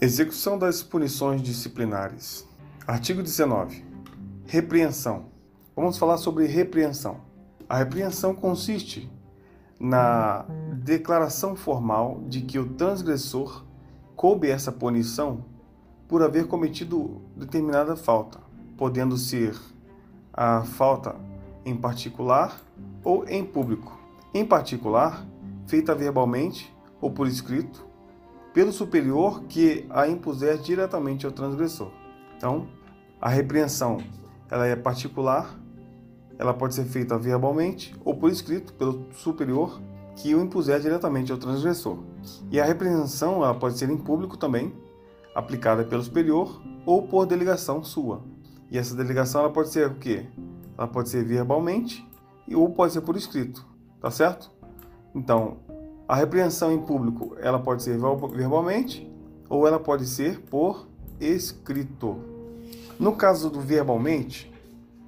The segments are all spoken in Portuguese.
Execução das punições disciplinares. Artigo 19. Repreensão. Vamos falar sobre repreensão. A repreensão consiste na declaração formal de que o transgressor coube essa punição por haver cometido determinada falta, podendo ser a falta em particular ou em público. Em particular, feita verbalmente ou por escrito, pelo superior que a impuser diretamente ao transgressor. Então, a repreensão ela é particular, ela pode ser feita verbalmente ou por escrito pelo superior que o impuser diretamente ao transgressor. E a repreensão ela pode ser em público também, aplicada pelo superior ou por delegação sua. E essa delegação ela pode ser o quê? Ela pode ser verbalmente ou pode ser por escrito, tá certo? Então, a repreensão em público ela pode ser verbalmente ou ela pode ser por escrito. No caso do verbalmente,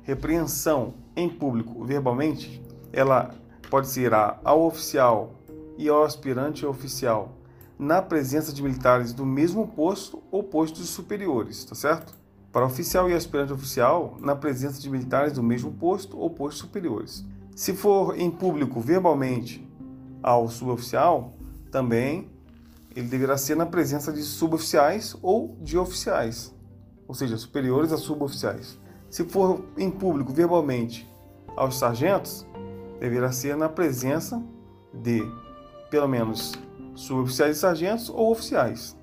repreensão em público verbalmente, ela pode ser ao oficial e ao aspirante oficial na presença de militares do mesmo posto ou postos superiores, tá certo? Para oficial e aspirante oficial, na presença de militares do mesmo posto ou postos superiores. Se for em público verbalmente ao suboficial, também ele deverá ser na presença de suboficiais ou de oficiais, ou seja, superiores a suboficiais. Se for em público verbalmente aos sargentos, deverá ser na presença de pelo menos suboficiais e sargentos ou oficiais.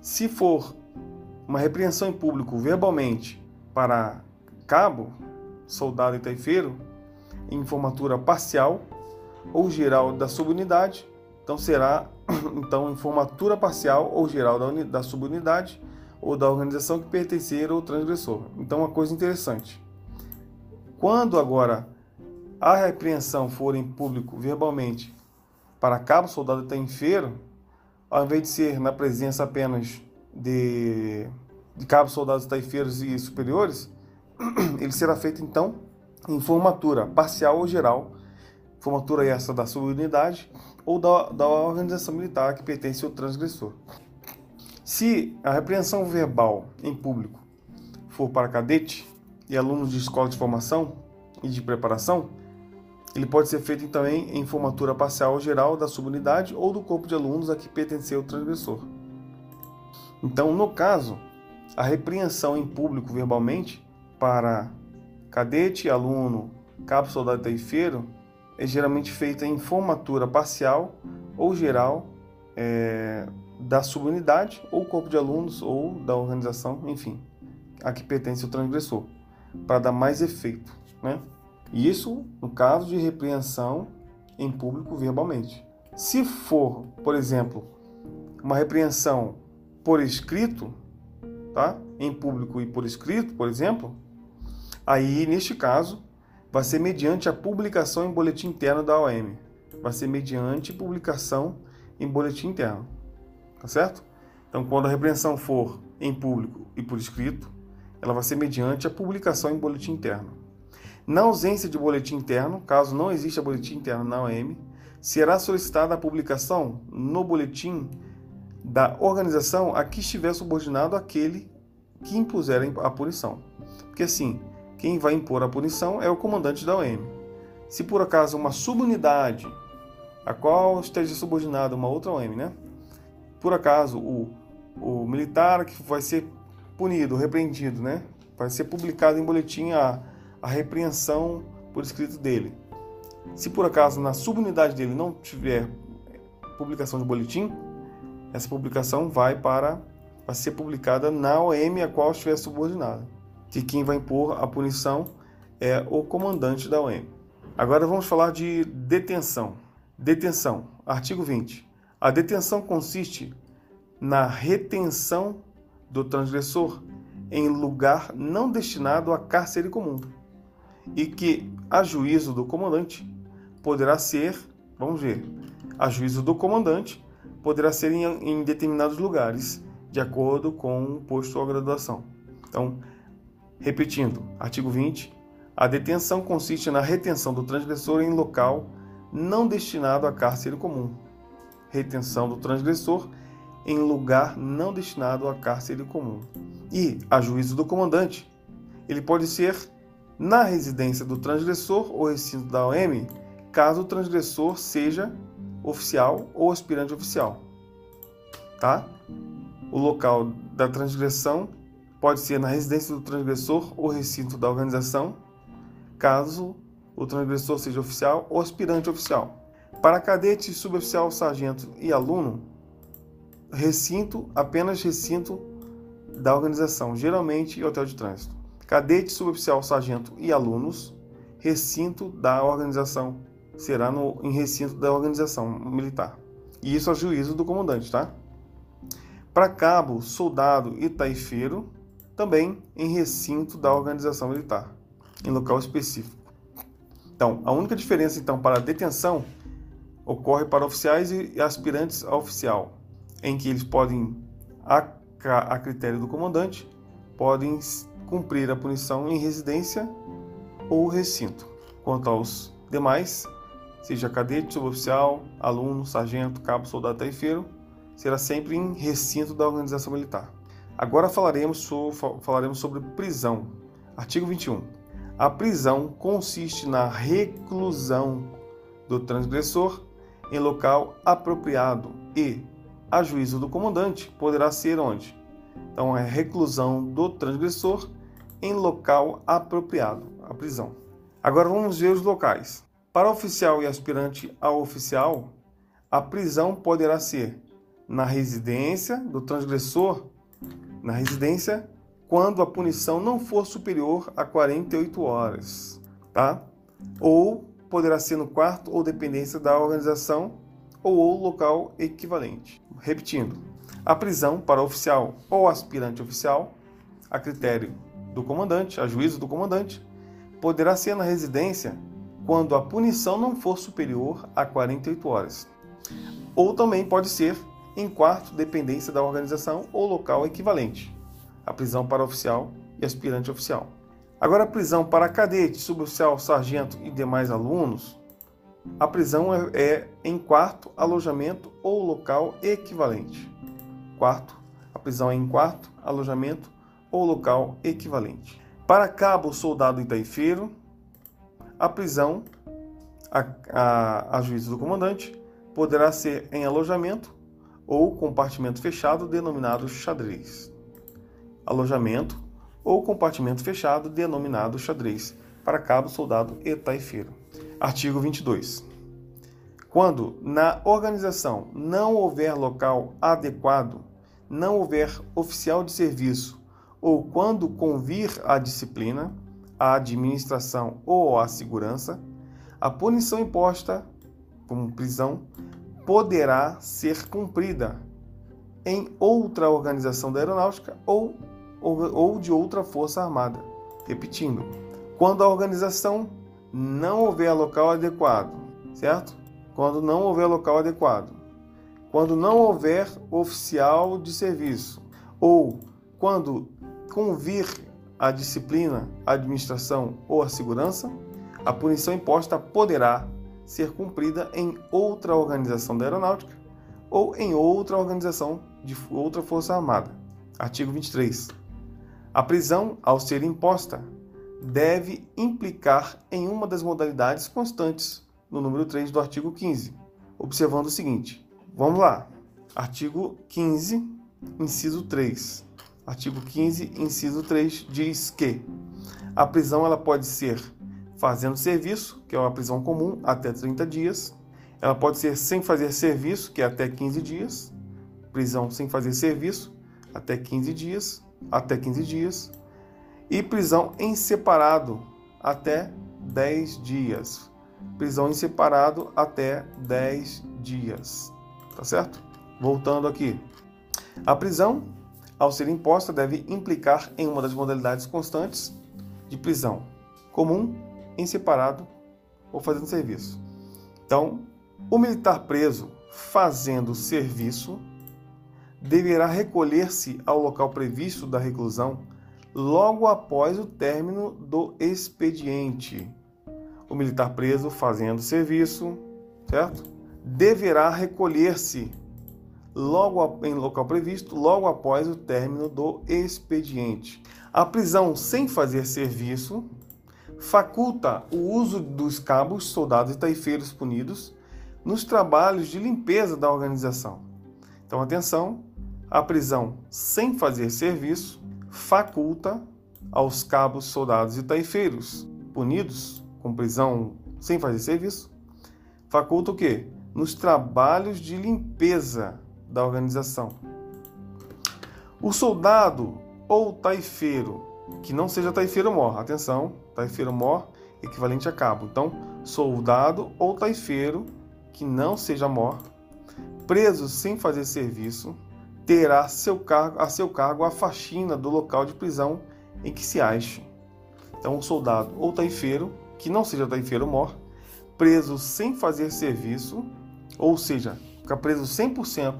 Se for uma repreensão em público verbalmente para cabo, soldado e taifeiro, em formatura parcial ou geral da subunidade, então será então em formatura parcial ou geral da, da subunidade ou da organização que pertencer ao transgressor. Então uma coisa interessante. Quando agora a repreensão for em público verbalmente para cabo, soldado taifeiro, ao invés de ser na presença apenas de, de cabos, soldados, taifeiros e superiores, ele será feito então em formatura parcial ou geral, formatura essa da sua unidade ou da, da organização militar que pertence ao transgressor. Se a repreensão verbal em público for para cadete e alunos de escola de formação e de preparação, ele pode ser feito também em formatura parcial ou geral da subunidade ou do corpo de alunos a que pertenceu o transgressor. Então, no caso, a repreensão em público verbalmente para cadete, aluno, cabo, soldado e taifeiro é geralmente feita em formatura parcial ou geral é, da subunidade ou corpo de alunos ou da organização, enfim, a que pertence o transgressor, para dar mais efeito, né? Isso no caso de repreensão em público verbalmente. Se for, por exemplo, uma repreensão por escrito, tá? Em público e por escrito, por exemplo, Aí, neste caso, vai ser mediante a publicação em boletim interno da OM. Vai ser mediante publicação em boletim interno. Tá certo? Então, quando a repreensão for em público e por escrito, ela vai ser mediante a publicação em boletim interno. Na ausência de boletim interno, caso não exista boletim interno na OM, será solicitada a publicação no boletim da organização a que estiver subordinado aquele que impuser a punição. Porque assim, quem vai impor a punição é o comandante da OM. Se por acaso uma subunidade, a qual esteja subordinada uma outra OM, né? Por acaso o, o militar que vai ser punido, repreendido, né? Vai ser publicado em boletim a, a repreensão por escrito dele. Se por acaso na subunidade dele não tiver publicação de boletim, essa publicação vai para vai ser publicada na OM a qual estiver subordinada que quem vai impor a punição é o comandante da OM. Agora vamos falar de detenção. Detenção, artigo 20. A detenção consiste na retenção do transgressor em lugar não destinado a cárcere comum e que, a juízo do comandante, poderá ser, vamos ver, a juízo do comandante poderá ser em, em determinados lugares, de acordo com o posto ou graduação. Então, Repetindo, artigo 20. A detenção consiste na retenção do transgressor em local não destinado a cárcere comum. Retenção do transgressor em lugar não destinado a cárcere comum. E, a juízo do comandante, ele pode ser na residência do transgressor ou recinto da OM, caso o transgressor seja oficial ou aspirante oficial. Tá? O local da transgressão pode ser na residência do transgressor ou recinto da organização, caso o transgressor seja oficial ou aspirante oficial. Para cadete, suboficial, sargento e aluno, recinto, apenas recinto da organização, geralmente hotel de trânsito. Cadete, suboficial, sargento e alunos, recinto da organização, será no, em recinto da organização militar. E isso a juízo do comandante, tá? Para cabo, soldado e taifeiro, também em recinto da organização militar, em local específico. Então, a única diferença então para a detenção ocorre para oficiais e aspirantes a oficial, em que eles podem, a, a critério do comandante, podem cumprir a punição em residência ou recinto. Quanto aos demais, seja cadete, suboficial, aluno, sargento, cabo, soldado, taifeiro, será sempre em recinto da organização militar. Agora falaremos, so, falaremos sobre prisão. Artigo 21. A prisão consiste na reclusão do transgressor em local apropriado e, a juízo do comandante, poderá ser onde? Então, é reclusão do transgressor em local apropriado, a prisão. Agora vamos ver os locais. Para oficial e aspirante a oficial, a prisão poderá ser na residência do transgressor, na residência quando a punição não for superior a 48 horas, tá? Ou poderá ser no quarto ou dependência da organização ou, local equivalente. Repetindo, a prisão para oficial ou aspirante oficial, a critério do comandante, a juízo do comandante, poderá ser na residência quando a punição não for superior a 48 horas. Ou também pode ser em quarto dependência da organização ou local equivalente. A prisão para oficial e aspirante oficial. Agora, a prisão para cadete, suboficial, sargento e demais alunos, a prisão é, é em quarto alojamento ou local equivalente. Quarto, a prisão é em quarto alojamento ou local equivalente. Para cabo, soldado e taifeiro, a prisão, a, a, a juízo do comandante, poderá ser em alojamento ou compartimento fechado denominado xadrez. Alojamento ou compartimento fechado denominado xadrez para cabo, soldado e taifeiro. Artigo 22. Quando na organização não houver local adequado, não houver oficial de serviço ou quando convir a disciplina, a administração ou a segurança, a punição imposta como prisão poderá ser cumprida em outra organização da aeronáutica ou ou de outra força armada. Repetindo, quando a organização não houver local adequado, certo? Quando não houver local adequado, quando não houver oficial de serviço, ou quando convir a disciplina, a administração ou a segurança, a punição imposta poderá ser cumprida em outra organização da aeronáutica ou em outra organização de outra força armada. Artigo 23. A prisão, ao ser imposta, deve implicar em uma das modalidades constantes no número 3 do artigo 15, observando o seguinte. Vamos lá. Artigo 15, inciso 3. Artigo 15, inciso 3 diz que a prisão ela pode ser fazendo serviço, que é uma prisão comum, até 30 dias. Ela pode ser sem fazer serviço, que é até 15 dias. Prisão sem fazer serviço, até 15 dias até 15 dias, e prisão em separado até 10 dias. Prisão em separado até 10 dias. Tá certo? Voltando aqui. A prisão, ao ser imposta, deve implicar em uma das modalidades constantes de prisão: comum, em separado ou fazendo serviço. Então, o militar preso fazendo serviço deverá recolher-se ao local previsto da reclusão logo após o término do expediente. O militar preso fazendo serviço, certo? Deverá recolher-se logo em local previsto, logo após o término do expediente. A prisão sem fazer serviço faculta o uso dos cabos, soldados e taifeiros punidos nos trabalhos de limpeza da organização. Então, atenção, a prisão sem fazer serviço faculta aos cabos, soldados e taifeiros punidos com prisão sem fazer serviço, faculta o quê? Nos trabalhos de limpeza da organização. O soldado ou taifeiro, que não seja taifeiro mor, atenção, taifeiro mor equivalente a cabo. Então, soldado ou taifeiro que não seja mor, preso sem fazer serviço, terá seu cargo, a seu cargo a faxina do local de prisão em que se ache. Então, soldado ou taifeiro, que não seja taifeiro mor, preso sem fazer serviço, ou seja, fica preso 100%,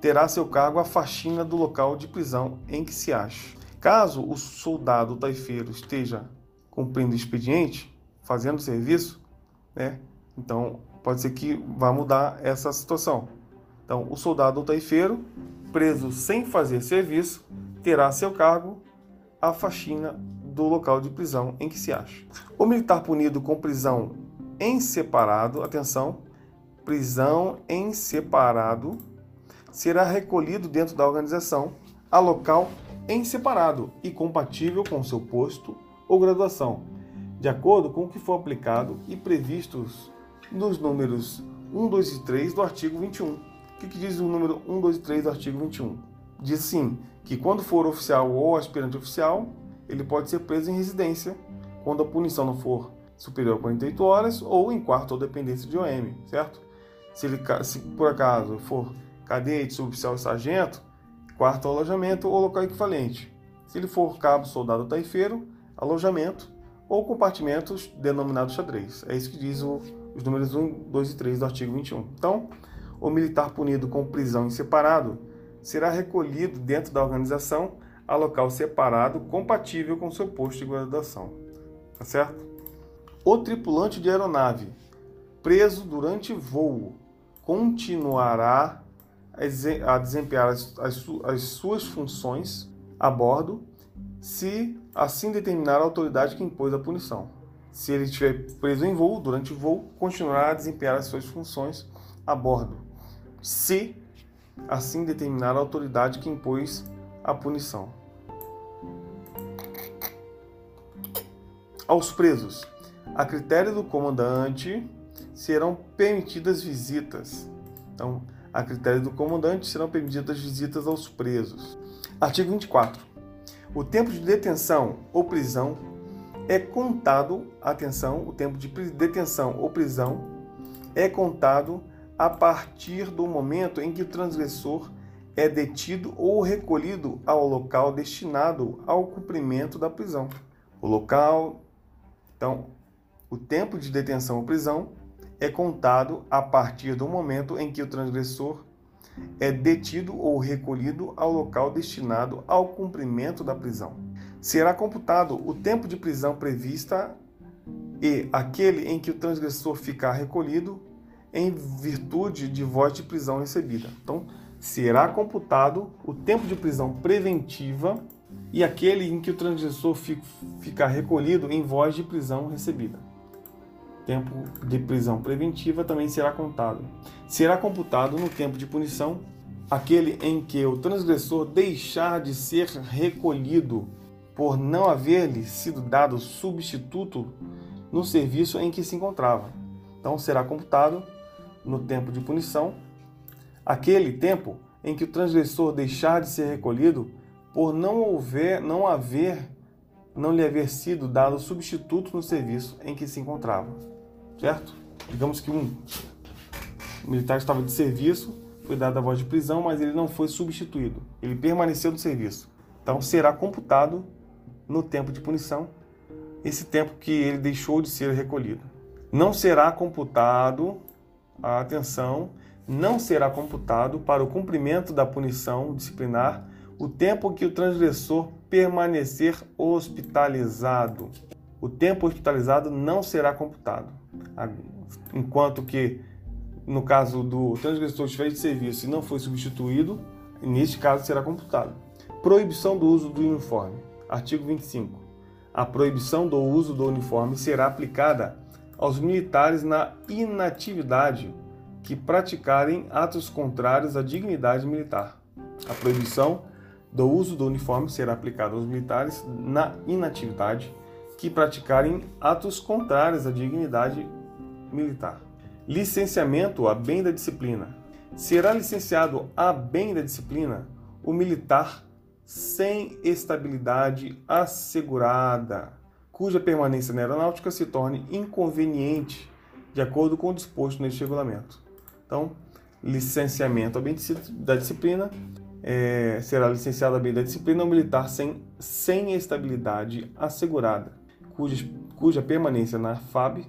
terá seu cargo a faxina do local de prisão em que se ache. Caso o soldado taifeiro esteja cumprindo expediente, fazendo serviço, né? Então, pode ser que vá mudar essa situação. Então, o soldado taifeiro, preso sem fazer serviço, terá seu cargo a faxina do local de prisão em que se acha. O militar punido com prisão em separado, atenção, prisão em separado, será recolhido dentro da organização a local em separado e compatível com seu posto ou graduação, de acordo com o que for aplicado e previstos nos números 1, 2 e 3 do artigo 21. O que, que diz o número 1, 2 e 3 do artigo 21? Diz sim que quando for oficial ou aspirante oficial, ele pode ser preso em residência quando a punição não for superior a 48 horas ou em quarto ou dependência de OM, certo? Se ele, se por acaso for cadete, suboficial e sargento, quarto alojamento ou local equivalente. Se ele for cabo, soldado ou taifeiro, alojamento ou compartimentos denominados xadrez. É isso que diz o, os números 1, 2 e 3 do artigo 21. Então, o militar punido com prisão em separado será recolhido dentro da organização a local separado compatível com seu posto de graduação. Tá certo? O tripulante de aeronave preso durante voo continuará a desempenhar as, as, as suas funções a bordo se assim determinar a autoridade que impôs a punição. Se ele estiver preso em voo, durante o voo, continuará a desempenhar as suas funções a bordo, se assim determinar a autoridade que impôs a punição. Aos presos, a critério do comandante, serão permitidas visitas. Então, a critério do comandante, serão permitidas visitas aos presos. Artigo 24. O tempo de detenção ou prisão é contado, atenção, o tempo de detenção ou prisão é contado a partir do momento em que o transgressor é detido ou recolhido ao local destinado ao cumprimento da prisão. O local, então, o tempo de detenção ou prisão é contado a partir do momento em que o transgressor é detido ou recolhido ao local destinado ao cumprimento da prisão. Será computado o tempo de prisão prevista e aquele em que o transgressor ficar recolhido em virtude de voz de prisão recebida. Então, será computado o tempo de prisão preventiva e aquele em que o transgressor ficar recolhido em voz de prisão recebida tempo de prisão preventiva também será contado. Será computado no tempo de punição aquele em que o transgressor deixar de ser recolhido por não haver-lhe sido dado substituto no serviço em que se encontrava. Então será computado no tempo de punição aquele tempo em que o transgressor deixar de ser recolhido por não houver, não haver, não lhe haver sido dado substituto no serviço em que se encontrava certo? Digamos que um militar estava de serviço, foi dada a voz de prisão, mas ele não foi substituído. Ele permaneceu no serviço. Então será computado no tempo de punição esse tempo que ele deixou de ser recolhido. Não será computado, a atenção, não será computado para o cumprimento da punição disciplinar o tempo que o transgressor permanecer hospitalizado. O tempo hospitalizado não será computado enquanto que no caso do transgressor estiver de serviço e não foi substituído, neste caso será computado. Proibição do uso do uniforme. Artigo 25. A proibição do uso do uniforme será aplicada aos militares na inatividade que praticarem atos contrários à dignidade militar. A proibição do uso do uniforme será aplicada aos militares na inatividade que praticarem atos contrários à dignidade militar. Licenciamento a bem da disciplina. Será licenciado a bem da disciplina o militar sem estabilidade assegurada, cuja permanência na aeronáutica se torne inconveniente, de acordo com o disposto neste regulamento. Então, licenciamento a bem da disciplina é, será licenciado a bem da disciplina o militar sem, sem estabilidade assegurada, cuja, cuja permanência na FAB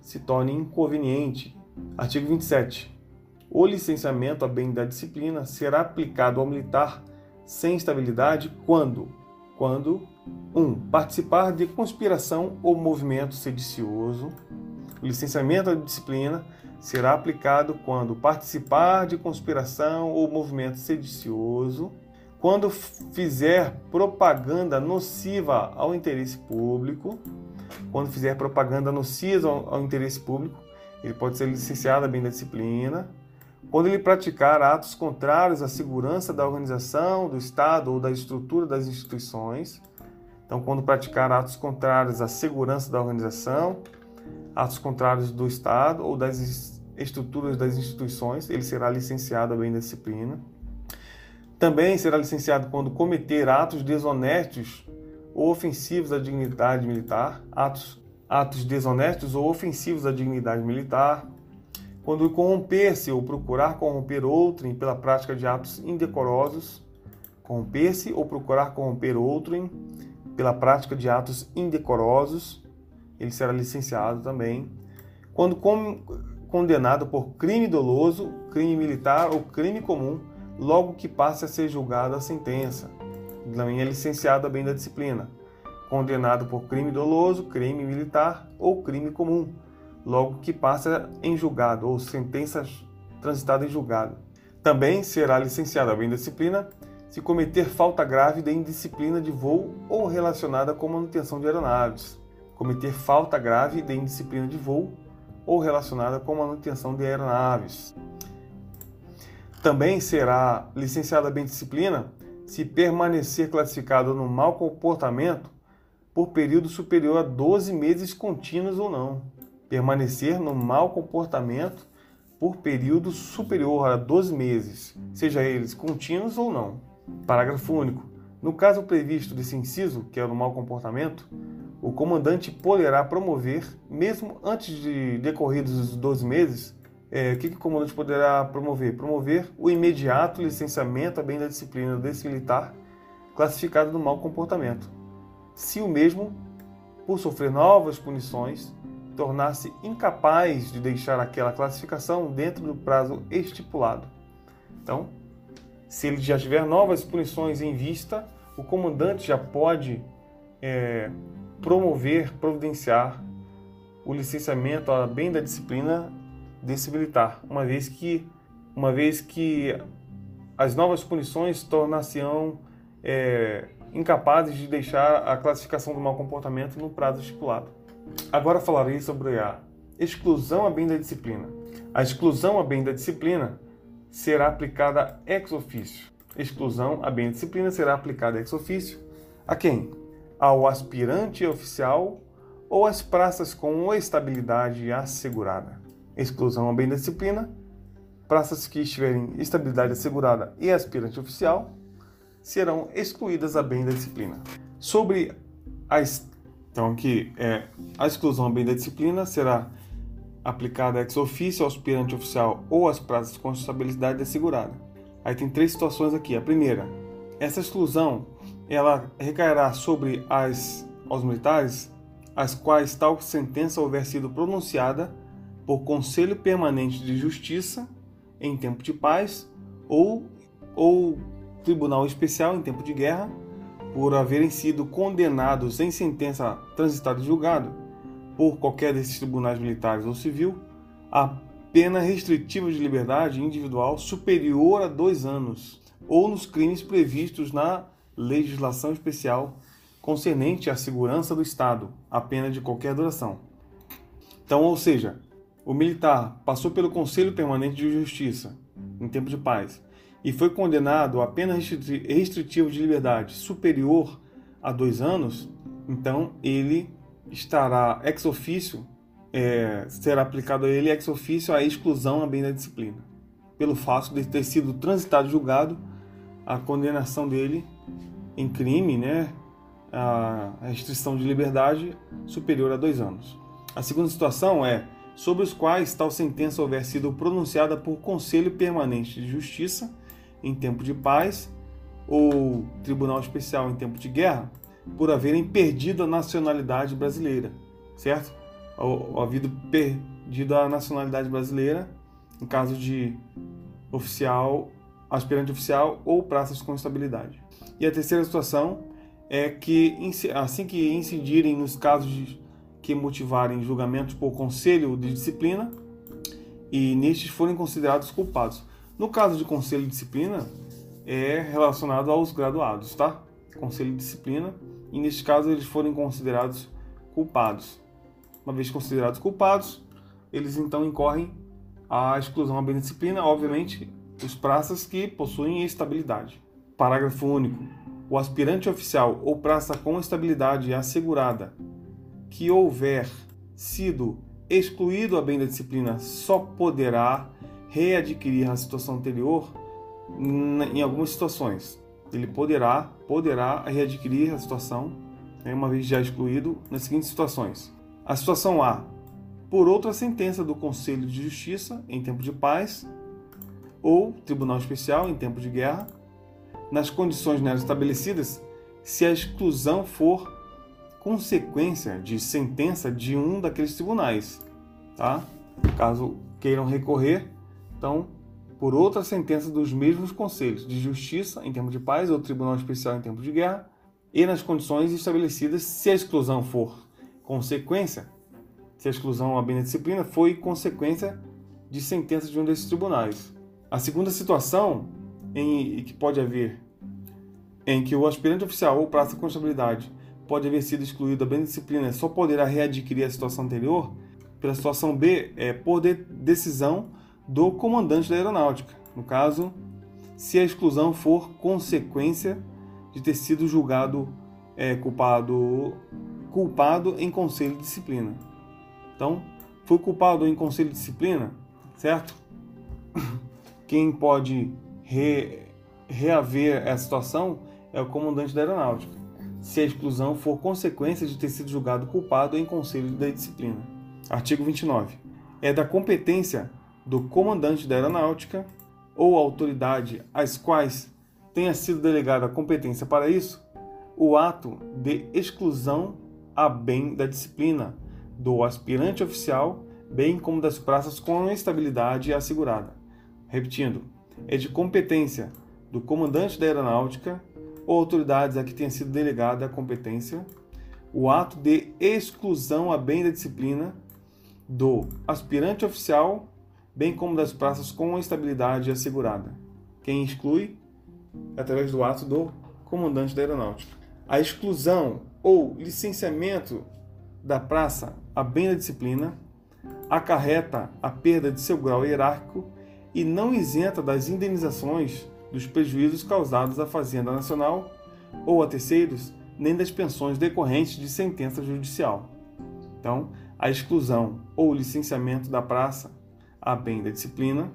se torne inconveniente. Artigo 27. O licenciamento a bem da disciplina será aplicado ao militar sem estabilidade quando, quando 1. Um, participar de conspiração ou movimento sedicioso. O licenciamento da disciplina será aplicado quando participar de conspiração ou movimento sedicioso, quando fizer propaganda nociva ao interesse público, quando fizer propaganda nociva ao, ao interesse público, ele pode ser licenciado bem da disciplina, quando ele praticar atos contrários à segurança da organização, do Estado ou da estrutura das instituições. Então, quando praticar atos contrários à segurança da organização, atos contrários do Estado ou das estruturas das instituições, ele será licenciado a bem da disciplina. Também será licenciado quando cometer atos desonestos ou ofensivos à dignidade militar, atos, atos desonestos ou ofensivos à dignidade militar, quando corromper-se ou procurar corromper outrem pela prática de atos indecorosos, corromper-se ou procurar corromper outrem pela prática de atos indecorosos, ele será licenciado também. Quando condenado por crime doloso, crime militar ou crime comum, logo que passe a ser julgado a sentença, também é licenciado a bem da disciplina. Condenado por crime doloso, crime militar ou crime comum, logo que passa em julgado ou sentença transitada em julgado. Também será licenciado a bem da disciplina se cometer falta grave de indisciplina de voo ou relacionada com manutenção de aeronaves. Cometer falta grave de indisciplina de voo ou relacionada com manutenção de aeronaves. Também será licenciado a bem disciplina se permanecer classificado no mau comportamento por período superior a 12 meses contínuos ou não permanecer no mau comportamento por período superior a 12 meses, seja eles contínuos ou não. Parágrafo único. No caso previsto desse inciso, que é o mau comportamento, o comandante poderá promover, mesmo antes de decorridos os 12 meses, é, o que, que o comandante poderá promover? Promover o imediato licenciamento a bem da disciplina desse militar classificado no mau comportamento, se o mesmo, por sofrer novas punições, tornar-se incapaz de deixar aquela classificação dentro do prazo estipulado. Então, se ele já tiver novas punições em vista, o comandante já pode é, promover, providenciar o licenciamento a bem da disciplina desse militar, uma vez que, uma vez que as novas punições tornar-se-ão é, incapazes de deixar a classificação do mau comportamento no prazo estipulado. Agora falarei sobre a exclusão a bem da disciplina. A exclusão a bem da disciplina será aplicada ex officio. Exclusão a bem da disciplina será aplicada ex officio a quem? Ao aspirante oficial ou às praças com estabilidade assegurada. Exclusão a bem da disciplina, praças que estiverem estabilidade assegurada e aspirante oficial serão excluídas a bem da disciplina. Sobre as então, aqui, é, a exclusão bem da disciplina será aplicada ex officio ao aspirante oficial ou às praças com estabilidade assegurada. Aí tem três situações aqui. A primeira, essa exclusão ela recairá sobre as aos militares as quais tal sentença houver sido pronunciada por Conselho Permanente de Justiça em tempo de paz ou ou Tribunal Especial em tempo de guerra por haverem sido condenados em sentença transitada e julgado por qualquer desses tribunais militares ou civil a pena restritiva de liberdade individual superior a dois anos, ou nos crimes previstos na legislação especial concernente à segurança do Estado, a pena de qualquer duração. Então, ou seja, o militar passou pelo Conselho Permanente de Justiça em tempo de paz e foi condenado a pena restritiva de liberdade superior a dois anos, então ele estará ex officio, é, será aplicado a ele ex officio a exclusão a bem da disciplina, pelo fato de ter sido transitado julgado a condenação dele em crime, né, a restrição de liberdade superior a dois anos. A segunda situação é sobre os quais tal sentença houver sido pronunciada por Conselho Permanente de Justiça em tempo de paz ou Tribunal Especial em tempo de guerra, por haverem perdido a nacionalidade brasileira, certo? Ou, ou havido perdido a nacionalidade brasileira em caso de oficial, aspirante oficial ou praças com estabilidade. E a terceira situação é que assim que incidirem nos casos que motivarem julgamentos por conselho de disciplina e nestes forem considerados culpados. No caso de conselho de disciplina, é relacionado aos graduados, tá? Conselho de disciplina, e neste caso eles forem considerados culpados. Uma vez considerados culpados, eles então incorrem a exclusão à disciplina, obviamente, os praças que possuem estabilidade. Parágrafo único o aspirante oficial ou praça com estabilidade assegurada que houver sido excluído a bem da disciplina só poderá readquirir a situação anterior em algumas situações. Ele poderá, poderá readquirir a situação, né, uma vez já excluído, nas seguintes situações. A situação A, por outra sentença do Conselho de Justiça em tempo de paz, ou Tribunal Especial em tempo de guerra, nas condições nelas estabelecidas se a exclusão for consequência de sentença de um daqueles tribunais, tá? Caso queiram recorrer, então, por outra sentença dos mesmos conselhos de justiça em tempo de paz ou tribunal especial em tempo de guerra, e nas condições estabelecidas se a exclusão for consequência, se a exclusão à disciplina foi consequência de sentença de um desses tribunais. A segunda situação em que pode haver em que o aspirante oficial ou praça com estabilidade pode haver sido excluído da bem disciplina só poderá readquirir a situação anterior, pela situação B, é por de decisão do comandante da aeronáutica. No caso, se a exclusão for consequência de ter sido julgado é, culpado, culpado em conselho de disciplina. Então, foi culpado em conselho de disciplina, certo? Quem pode re, reaver essa situação é o comandante da aeronáutica, se a exclusão for consequência de ter sido julgado culpado em conselho da disciplina. Artigo 29. É da competência do comandante da aeronáutica ou autoridade às quais tenha sido delegada a competência para isso, o ato de exclusão a bem da disciplina do aspirante oficial, bem como das praças com estabilidade assegurada. Repetindo, é de competência do comandante da aeronáutica ou autoridades a que tenha sido delegada a competência o ato de exclusão a bem da disciplina do aspirante oficial, bem como das praças com estabilidade assegurada. Quem exclui através do ato do comandante da aeronáutica. A exclusão ou licenciamento da praça a bem da disciplina acarreta a perda de seu grau hierárquico e não isenta das indenizações dos prejuízos causados à Fazenda Nacional ou a terceiros, nem das pensões decorrentes de sentença judicial. Então, a exclusão ou licenciamento da praça a bem da disciplina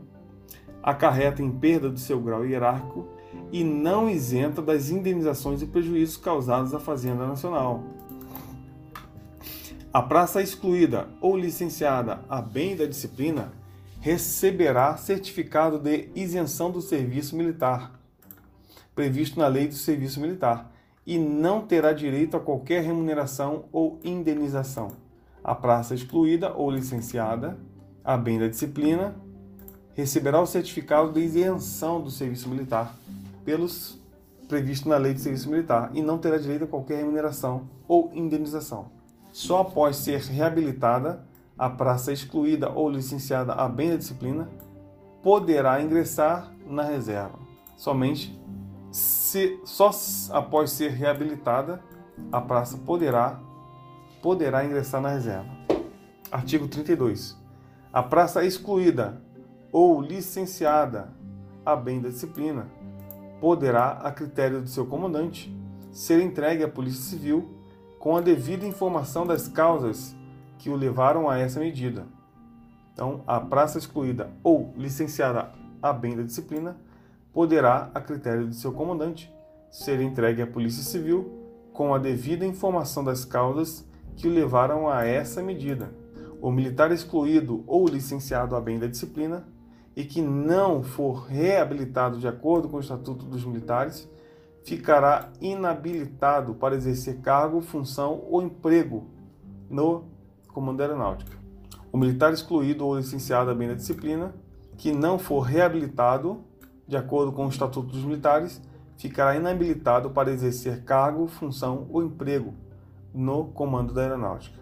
acarreta em perda do seu grau hierárquico e não isenta das indenizações e prejuízos causados à Fazenda Nacional. A praça excluída ou licenciada a bem da disciplina receberá certificado de isenção do serviço militar, previsto na Lei do Serviço Militar, e não terá direito a qualquer remuneração ou indenização. A praça excluída ou licenciada, a bem da disciplina, receberá o certificado de isenção do serviço militar pelos previsto na Lei de Serviço Militar e não terá direito a qualquer remuneração ou indenização. Só após ser reabilitada a praça excluída ou licenciada a bem da disciplina poderá ingressar na reserva. Somente se, só após ser reabilitada, a praça poderá, poderá ingressar na reserva. Artigo 32. A praça excluída ou licenciada a bem da disciplina poderá, a critério do seu comandante, ser entregue à Polícia Civil com a devida informação das causas que o levaram a essa medida. Então, a praça excluída ou licenciada a bem da disciplina poderá, a critério de seu comandante, ser entregue à Polícia Civil com a devida informação das causas que o levaram a essa medida. O militar excluído ou licenciado a bem da disciplina e que não for reabilitado de acordo com o Estatuto dos Militares ficará inabilitado para exercer cargo, função ou emprego no Comando Aeronáutica. O militar excluído ou licenciado a bem da disciplina que não for reabilitado de acordo com o Estatuto dos Militares ficará inabilitado para exercer cargo, função ou emprego no Comando da Aeronáutica.